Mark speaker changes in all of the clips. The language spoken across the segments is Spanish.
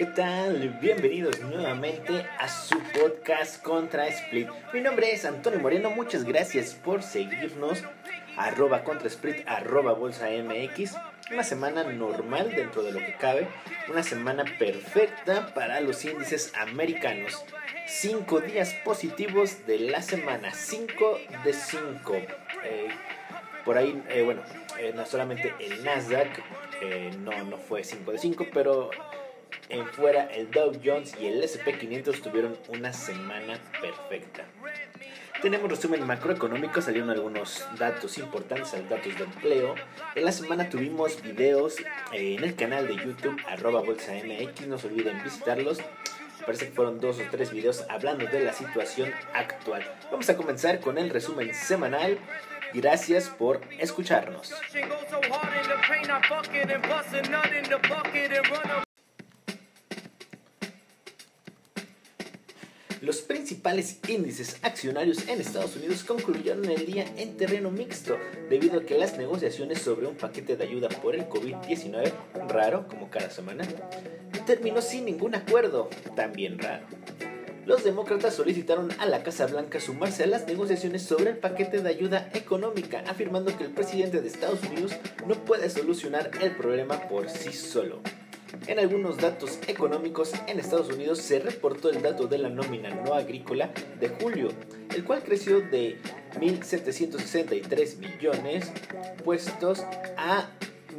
Speaker 1: ¿qué tal? Bienvenidos nuevamente a su podcast Contra Split. Mi nombre es Antonio Moreno, muchas gracias por seguirnos. Arroba Contra Split, arroba Bolsa MX. Una semana normal dentro de lo que cabe. Una semana perfecta para los índices americanos. Cinco días positivos de la semana. 5 de 5. Eh, por ahí, eh, bueno, eh, no solamente el Nasdaq no, no fue 5 de 5, pero en fuera el Dow Jones y el SP500 tuvieron una semana perfecta. Tenemos resumen macroeconómico, salieron algunos datos importantes, datos de empleo. En la semana tuvimos videos eh, en el canal de YouTube, arroba bolsa MX, no se olviden visitarlos. Parece que fueron dos o tres videos hablando de la situación actual. Vamos a comenzar con el resumen semanal. Gracias por escucharnos. Los principales índices accionarios en Estados Unidos concluyeron el día en terreno mixto, debido a que las negociaciones sobre un paquete de ayuda por el COVID-19, raro como cada semana, terminó sin ningún acuerdo, también raro. Los demócratas solicitaron a la Casa Blanca sumarse a las negociaciones sobre el paquete de ayuda económica, afirmando que el presidente de Estados Unidos no puede solucionar el problema por sí solo. En algunos datos económicos en Estados Unidos se reportó el dato de la nómina no agrícola de julio, el cual creció de 1.763 millones puestos a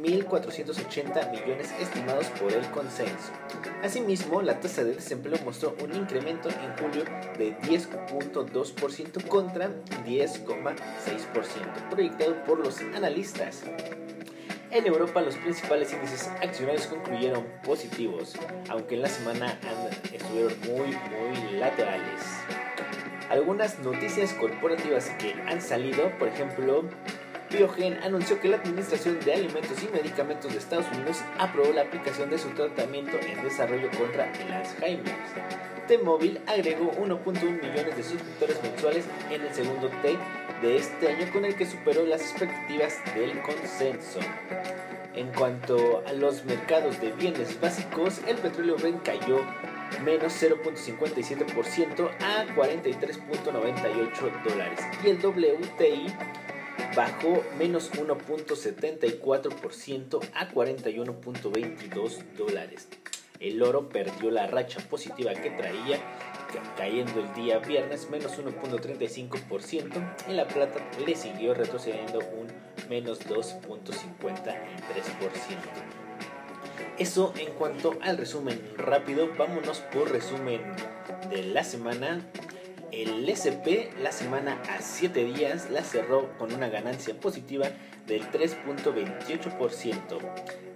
Speaker 1: 1.480 millones estimados por el consenso. Asimismo, la tasa de desempleo mostró un incremento en julio de 10.2% contra 10,6% proyectado por los analistas. En Europa los principales índices accionarios concluyeron positivos, aunque en la semana estuvieron muy, muy laterales. Algunas noticias corporativas que han salido, por ejemplo, Biogen anunció que la Administración de Alimentos y Medicamentos de Estados Unidos aprobó la aplicación de su tratamiento en desarrollo contra el Alzheimer. T-Mobile agregó 1.1 millones de suscriptores mensuales en el segundo T de este año con el que superó las expectativas del consenso. En cuanto a los mercados de bienes básicos, el petróleo Brent cayó menos 0.57% a 43.98 dólares y el WTI bajó menos 1.74% a 41.22 dólares. El oro perdió la racha positiva que traía cayendo el día viernes menos 1.35% y la plata le siguió retrocediendo un menos 2.53%. Eso en cuanto al resumen rápido, vámonos por resumen de la semana. El SP la semana a 7 días la cerró con una ganancia positiva del 3.28%.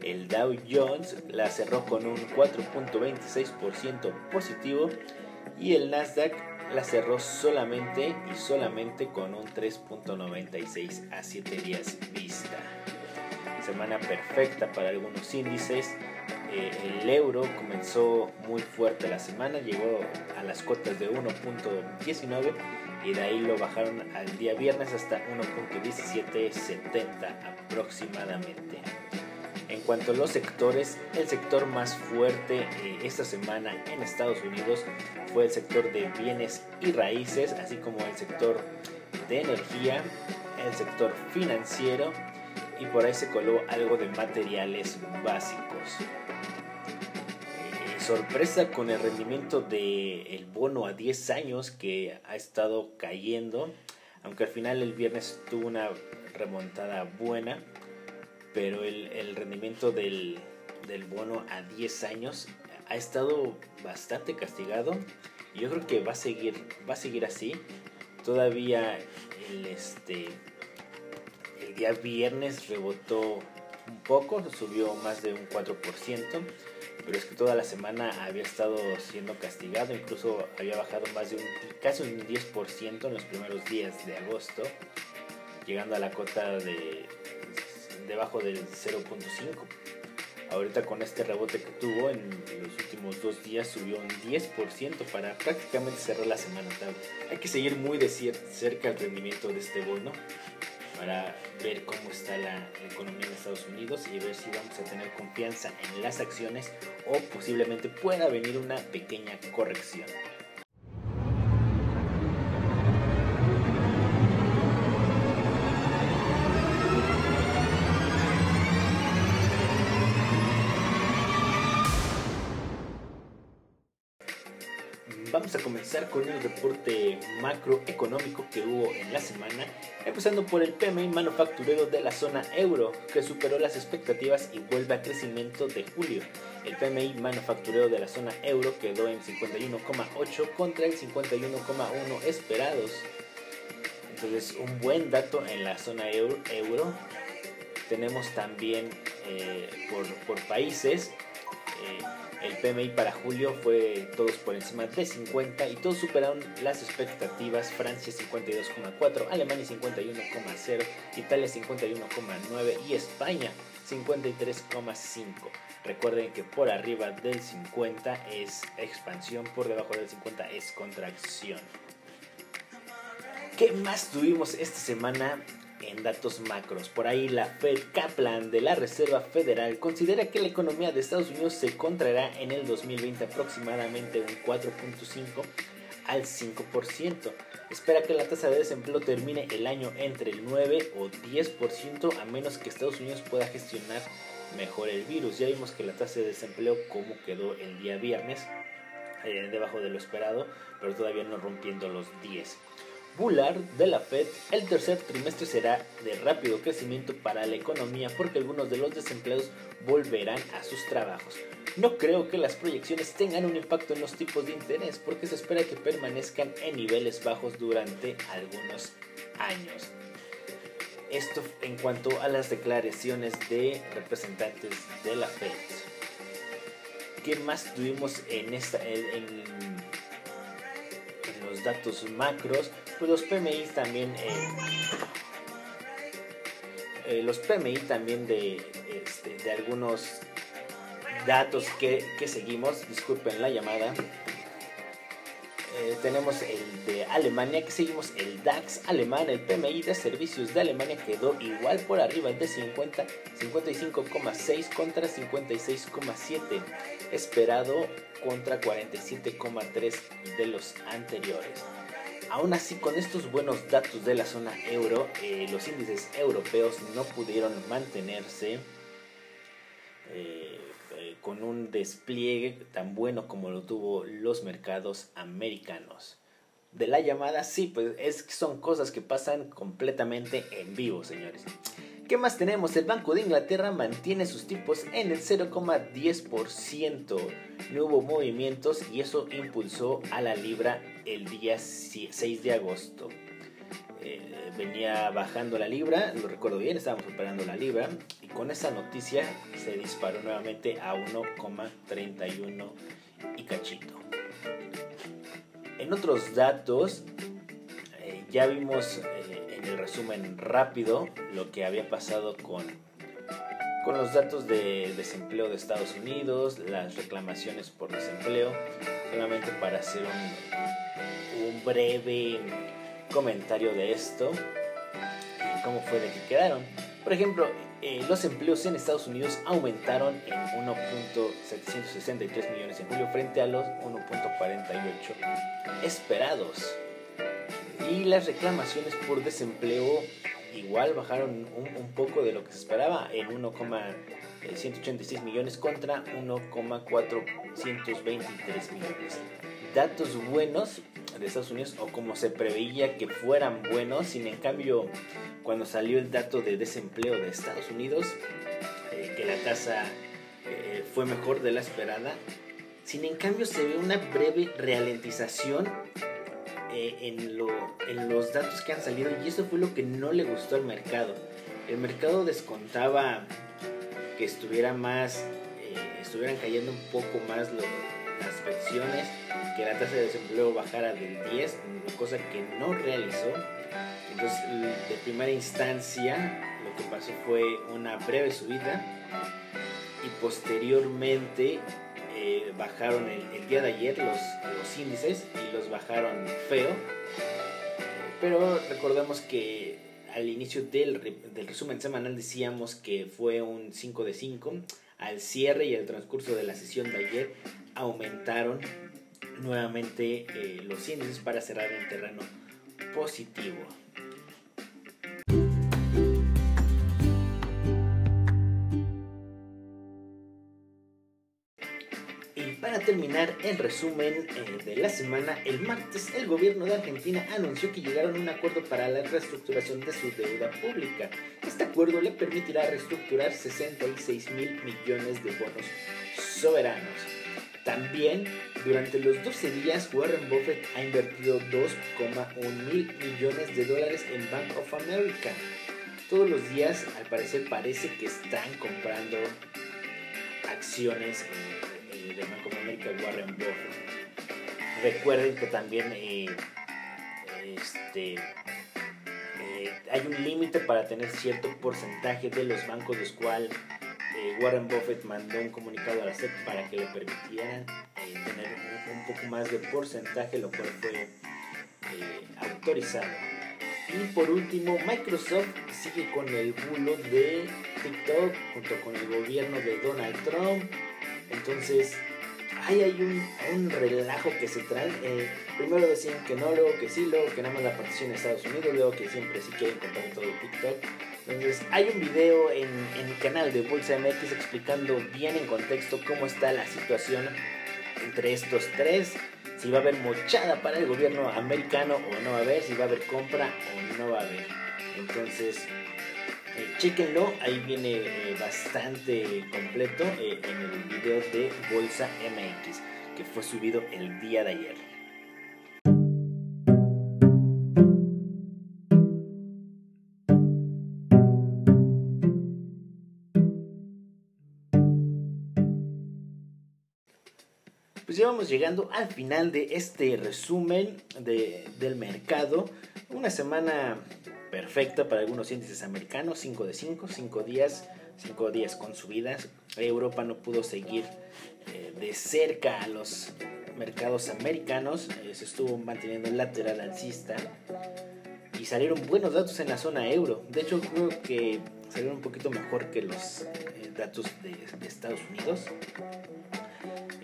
Speaker 1: El Dow Jones la cerró con un 4.26% positivo y el Nasdaq la cerró solamente y solamente con un 3.96 a 7 días vista. Semana perfecta para algunos índices. Eh, el euro comenzó muy fuerte la semana, llegó a las cotas de 1.19 y de ahí lo bajaron al día viernes hasta 1.1770 aproximadamente. En cuanto a los sectores, el sector más fuerte eh, esta semana en Estados Unidos fue el sector de bienes y raíces, así como el sector de energía, el sector financiero y por ahí se coló algo de materiales básicos. Eh, sorpresa con el rendimiento del bono a 10 años que ha estado cayendo, aunque al final el viernes tuvo una remontada buena pero el, rendimiento del, bono a 10 años ha estado bastante castigado yo creo que va a seguir, va a seguir así. Todavía el, este, el día viernes rebotó un poco, subió más de un 4%, pero es que toda la semana había estado siendo castigado, incluso había bajado más de un, casi un 10% en los primeros días de agosto, llegando a la cota de debajo del 0.5. Ahorita con este rebote que tuvo en los últimos dos días subió un 10% para prácticamente cerrar la semana. Hay que seguir muy de cerca el rendimiento de este bono. para ver cómo está la economía de Estados Unidos y ver si vamos a tener confianza en las acciones o posiblemente pueda venir una pequeña corrección. Vamos a comenzar con el reporte macroeconómico que hubo en la semana, empezando por el PMI manufacturero de la zona euro, que superó las expectativas y vuelve a crecimiento de julio. El PMI manufacturero de la zona euro quedó en 51,8 contra el 51,1 esperados. Entonces, un buen dato en la zona euro. Tenemos también eh, por, por, países. Eh, el PMI para julio fue todos por encima de 50 y todos superaron las expectativas. Francia 52,4, Alemania 51,0, Italia 51,9 y España 53,5. Recuerden que por arriba del 50 es expansión, por debajo del 50 es contracción. ¿Qué más tuvimos esta semana? En datos macros. Por ahí la Fed Kaplan de la Reserva Federal considera que la economía de Estados Unidos se contraerá en el 2020 aproximadamente un 4.5 al 5%. Espera que la tasa de desempleo termine el año entre el 9 o 10% a menos que Estados Unidos pueda gestionar mejor el virus. Ya vimos que la tasa de desempleo como quedó el día viernes, eh, debajo de lo esperado, pero todavía no rompiendo los 10. De la Fed, el tercer trimestre será de rápido crecimiento para la economía porque algunos de los desempleados volverán a sus trabajos. No creo que las proyecciones tengan un impacto en los tipos de interés porque se espera que permanezcan en niveles bajos durante algunos años. Esto en cuanto a las declaraciones de representantes de la Fed. ¿Qué más tuvimos en esta en los datos macros? Pues los PMI también eh, eh, los PMI también de, este, de algunos datos que, seguimos. Disculpen la llamada. Eh, tenemos el de Alemania que seguimos el DAX alemán el PMI de servicios de Alemania quedó igual por arriba de 50 55,6 contra 56,7 esperado contra 47,3 de los anteriores Aún así, con estos buenos datos de la zona euro, eh, los índices europeos no pudieron mantenerse eh, eh, con un despliegue tan bueno como lo tuvo los mercados americanos. De la llamada, sí, pues es son cosas que pasan completamente en vivo, señores. ¿Qué más tenemos? El Banco de Inglaterra mantiene sus tipos en el 0,10%. No hubo movimientos y eso impulsó a la libra el día 6 de agosto. Eh, venía bajando la libra, lo recuerdo bien, estábamos operando la libra y con esa noticia se disparó nuevamente a 1,31 y cachito. En otros datos, eh, ya vimos el resumen rápido lo que había pasado con, con los datos de desempleo de Estados Unidos, las reclamaciones por desempleo, solamente para hacer un breve comentario de esto y cómo fue de que quedaron. Por ejemplo, eh, los empleos en Estados Unidos aumentaron en 1.763 millones en julio frente a los 1.48 esperados. Y las reclamaciones por desempleo igual bajaron un, poco de lo que se esperaba en 1,186 millones contra 1,423 millones. Datos buenos de Estados Unidos o como se preveía que fueran buenos, sin en cambio cuando salió el dato de desempleo de Estados Unidos, eh, que la tasa eh, fue mejor de la esperada, sin en cambio se ve una breve ralentización eh, en, lo, en los datos que han salido y eso fue lo que no le gustó al mercado. El mercado descontaba que estuviera más, eh, estuvieran cayendo un poco más las pensiones, que la tasa de desempleo bajara del 10, cosa que no realizó. Entonces, de primera instancia, lo que pasó fue una breve subida y posteriormente eh, bajaron el, día de ayer los, los índices y los bajaron feo. Pero recordemos que al inicio del, del, resumen semanal decíamos que fue un 5 de 5. Al cierre y al transcurso de la sesión de ayer aumentaron nuevamente eh, los índices para cerrar en terreno positivo. terminar el resumen eh, de la semana, el martes el gobierno de Argentina anunció que llegaron a un acuerdo para la reestructuración de su deuda pública. Este acuerdo le permitirá reestructurar 66 mil millones de bonos soberanos. También, durante los 12 días, Warren Buffett ha invertido 2,1 mil millones de dólares en Bank of America. Todos los días, al parecer, parece que están comprando acciones de Banco of America, Warren Buffett. Recuerden que también eh, este, eh, hay un límite para tener cierto porcentaje de los bancos, los cuales eh, Warren Buffett mandó un comunicado a la SEC para que le permitieran tener un, poco más de porcentaje, lo cual fue autorizado. Y por último, Microsoft sigue con el bulo de TikTok junto con el gobierno de Donald Trump entonces, ahí hay un, un relajo que se trae. Eh, primero decían que no, luego que sí, luego que nada más la partición de Estados Unidos, luego que siempre sí quieren comprar todo TikTok. Entonces, hay un video en, en el canal de Bolsa MX explicando bien en contexto cómo está la situación entre estos tres. Si va a haber mochada para el gobierno americano o no va a haber, si va a haber compra o no va a haber. Entonces, eh, chéquenlo, ahí viene eh, bastante completo eh, en el video de Bolsa MX que fue subido el día de ayer. Vamos llegando al final de este resumen de, del mercado. Una semana perfecta para algunos índices americanos, 5 de 5, 5 días, 5 días con subidas. Europa no pudo seguir eh, de cerca a los mercados americanos, eh, se estuvo manteniendo lateral alcista y salieron buenos datos en la zona euro. De hecho, creo que salieron un poquito mejor que los eh, datos de, de Estados Unidos.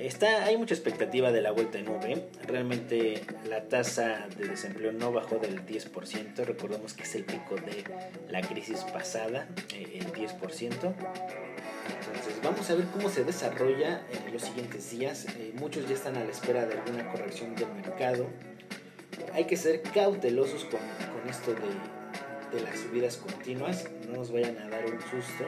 Speaker 1: Está, hay mucha expectativa de la vuelta en V. Realmente la tasa de desempleo no bajó del 10%. Recordemos que es el pico de la crisis pasada, eh, el 10%. Entonces vamos a ver cómo se desarrolla en los siguientes días. Eh, muchos ya están a la espera de alguna corrección del mercado. Hay que ser cautelosos con, con esto de, de las subidas continuas. No nos vayan a dar un susto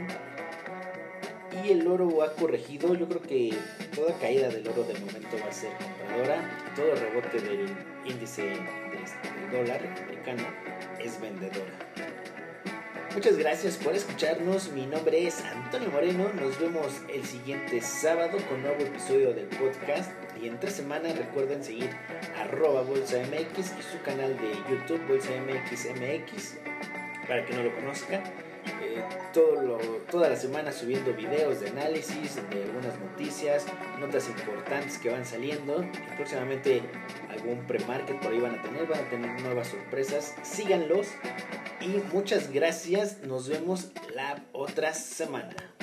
Speaker 1: y el oro ha corregido. Yo creo que toda caída del oro de momento va a ser compradora. Todo rebote del índice del dólar americano es vendedora. Muchas gracias por escucharnos. Mi nombre es Antonio Moreno. Nos vemos el siguiente sábado con nuevo episodio del podcast. Y en tres semanas recuerden seguir arroba Bolsa MX y su canal de YouTube Bolsa MX MX para que no lo conozca todo toda la semana subiendo videos de análisis, de algunas noticias, notas importantes que van saliendo. Y próximamente algún pre-market por ahí van a tener, van a tener nuevas sorpresas. Síganlos y muchas gracias. Nos vemos la otra semana.